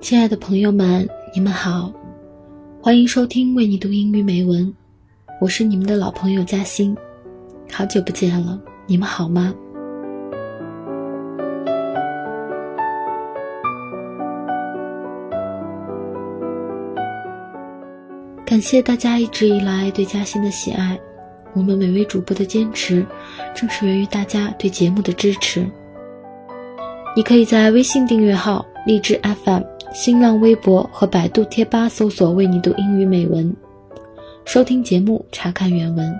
亲爱的朋友们，你们好，欢迎收听为你读英语美文，我是你们的老朋友嘉欣，好久不见了，你们好吗？感谢大家一直以来对嘉欣的喜爱，我们每位主播的坚持，正是源于大家对节目的支持。你可以在微信订阅号、荔枝 FM、新浪微博和百度贴吧搜索“为你读英语美文”，收听节目，查看原文。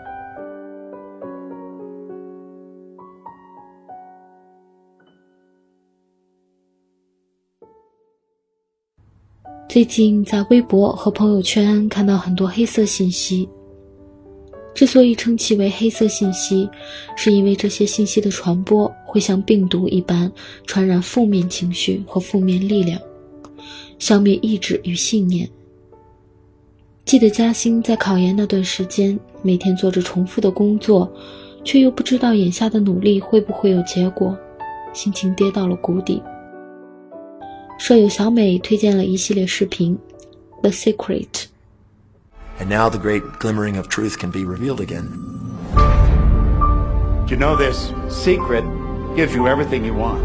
最近在微博和朋友圈看到很多黑色信息。之所以称其为黑色信息，是因为这些信息的传播会像病毒一般传染负面情绪和负面力量，消灭意志与信念。记得嘉兴在考研那段时间，每天做着重复的工作，却又不知道眼下的努力会不会有结果，心情跌到了谷底。舍友小美推荐了一系列视频，《The Secret》。And now the great glimmering of truth can be revealed again. You know, this secret gives you everything you want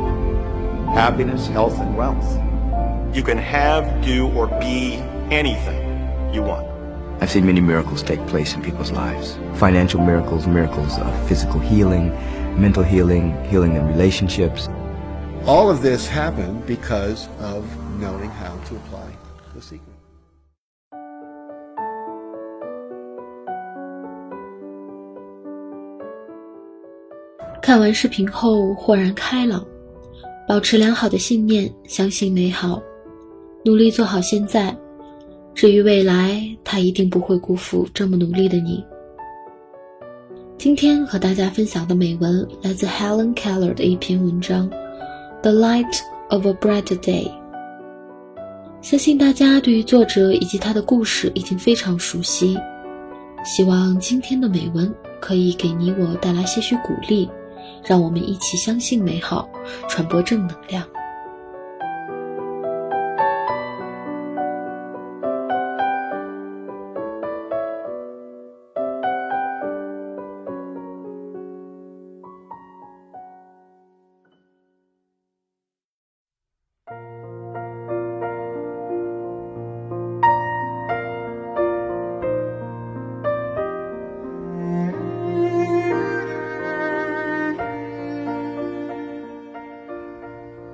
happiness, health, and wealth. You can have, do, or be anything you want. I've seen many miracles take place in people's lives financial miracles, miracles of physical healing, mental healing, healing in relationships. All of this happened because of knowing how to apply the secret. 努力做好现在。至于未来，他一定不会辜负这么努力的你。今天和大家分享的美文来自 Helen Keller 的一篇文章，《The Light of a Bright Day》。相信大家对于作者以及他的故事已经非常熟悉，希望今天的美文可以给你我带来些许鼓励。让我们一起相信美好，传播正能量。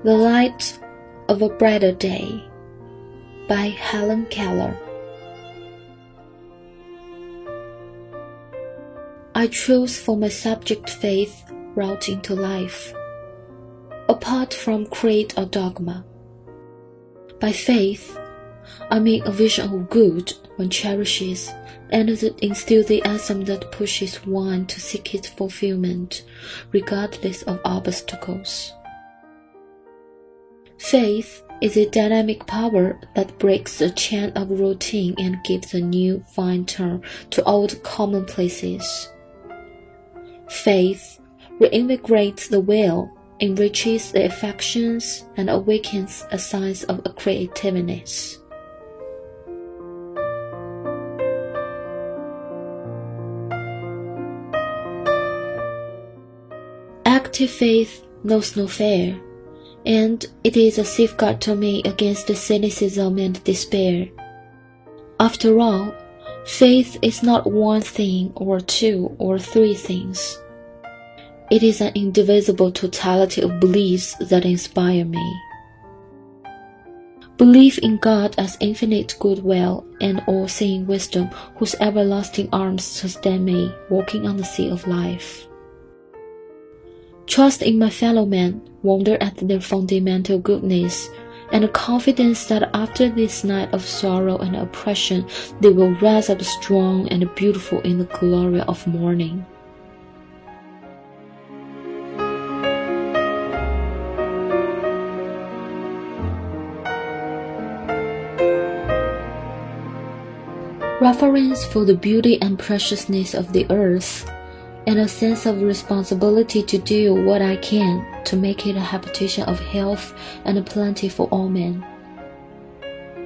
The Light of a Brighter Day by Helen Keller. I chose for my subject faith route into life, apart from creed or dogma. By faith, I mean a vision of good one cherishes and the enthusiasm that pushes one to seek its fulfillment, regardless of obstacles. Faith is a dynamic power that breaks the chain of routine and gives a new fine turn to old commonplaces. Faith reinvigorates the will, enriches the affections, and awakens a sense of creativeness. Active faith knows no fear and it is a safeguard to me against cynicism and despair. After all, faith is not one thing or two or three things. It is an indivisible totality of beliefs that inspire me. Belief in God as infinite goodwill and all-seeing wisdom whose everlasting arms sustain me walking on the sea of life. Trust in my fellow men, wonder at their fundamental goodness, and a confidence that after this night of sorrow and oppression, they will rise up strong and beautiful in the glory of morning. Reference for the beauty and preciousness of the earth and a sense of responsibility to do what I can to make it a habitation of health and plenty for all men.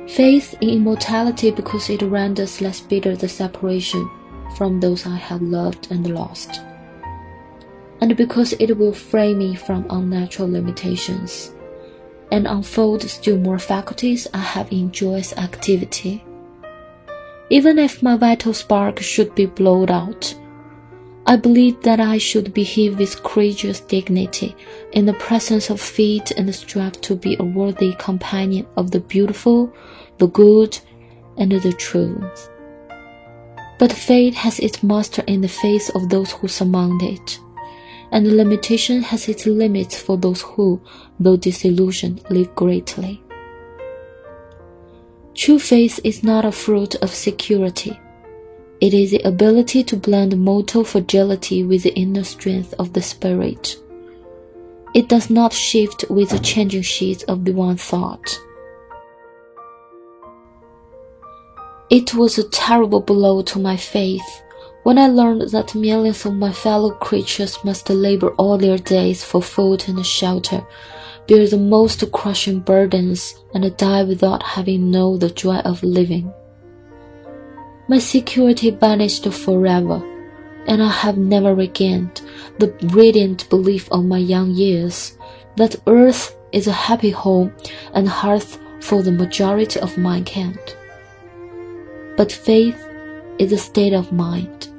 Faith in immortality because it renders less bitter the separation from those I have loved and lost, and because it will free me from unnatural limitations and unfold still more faculties I have in joyous activity. Even if my vital spark should be blown out, I believe that I should behave with courageous dignity in the presence of fate and strive to be a worthy companion of the beautiful, the good, and the true. But fate has its master in the face of those who surmount it, and limitation has its limits for those who, though disillusioned, live greatly. True faith is not a fruit of security. It is the ability to blend mortal fragility with the inner strength of the spirit. It does not shift with the changing sheets of the one thought. It was a terrible blow to my faith when I learned that millions of my fellow creatures must labor all their days for food and shelter bear the most crushing burdens, and die without having known the joy of living. My security vanished forever, and I have never regained the radiant belief of my young years that earth is a happy home and hearth for the majority of mankind. But faith is a state of mind.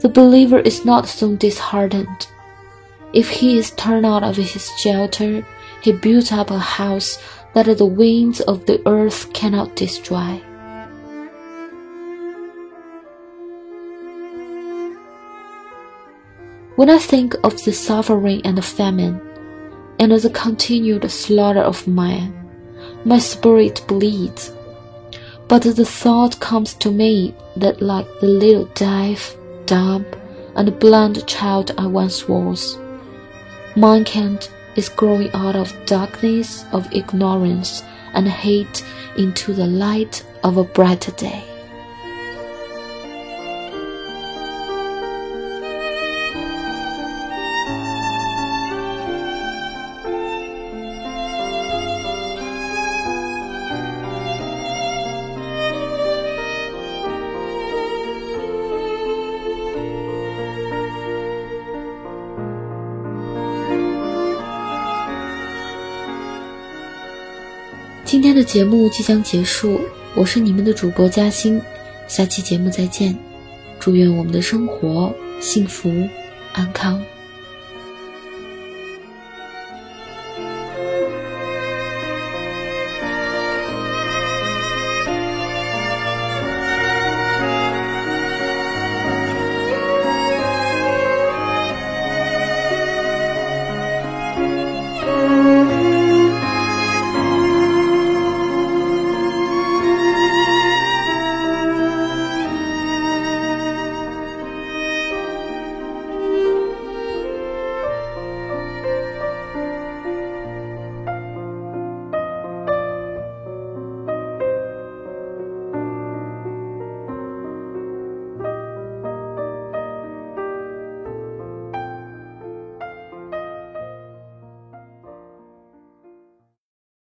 The believer is not soon disheartened if he is turned out of his shelter, he builds up a house that the winds of the earth cannot destroy. When I think of the suffering and the famine, and the continued slaughter of man, my spirit bleeds. But the thought comes to me that, like the little deaf, dumb, and blind child I once was, Mankind is growing out of darkness of ignorance and hate into the light of a brighter day. 今天的节目即将结束，我是你们的主播嘉欣，下期节目再见，祝愿我们的生活幸福安康。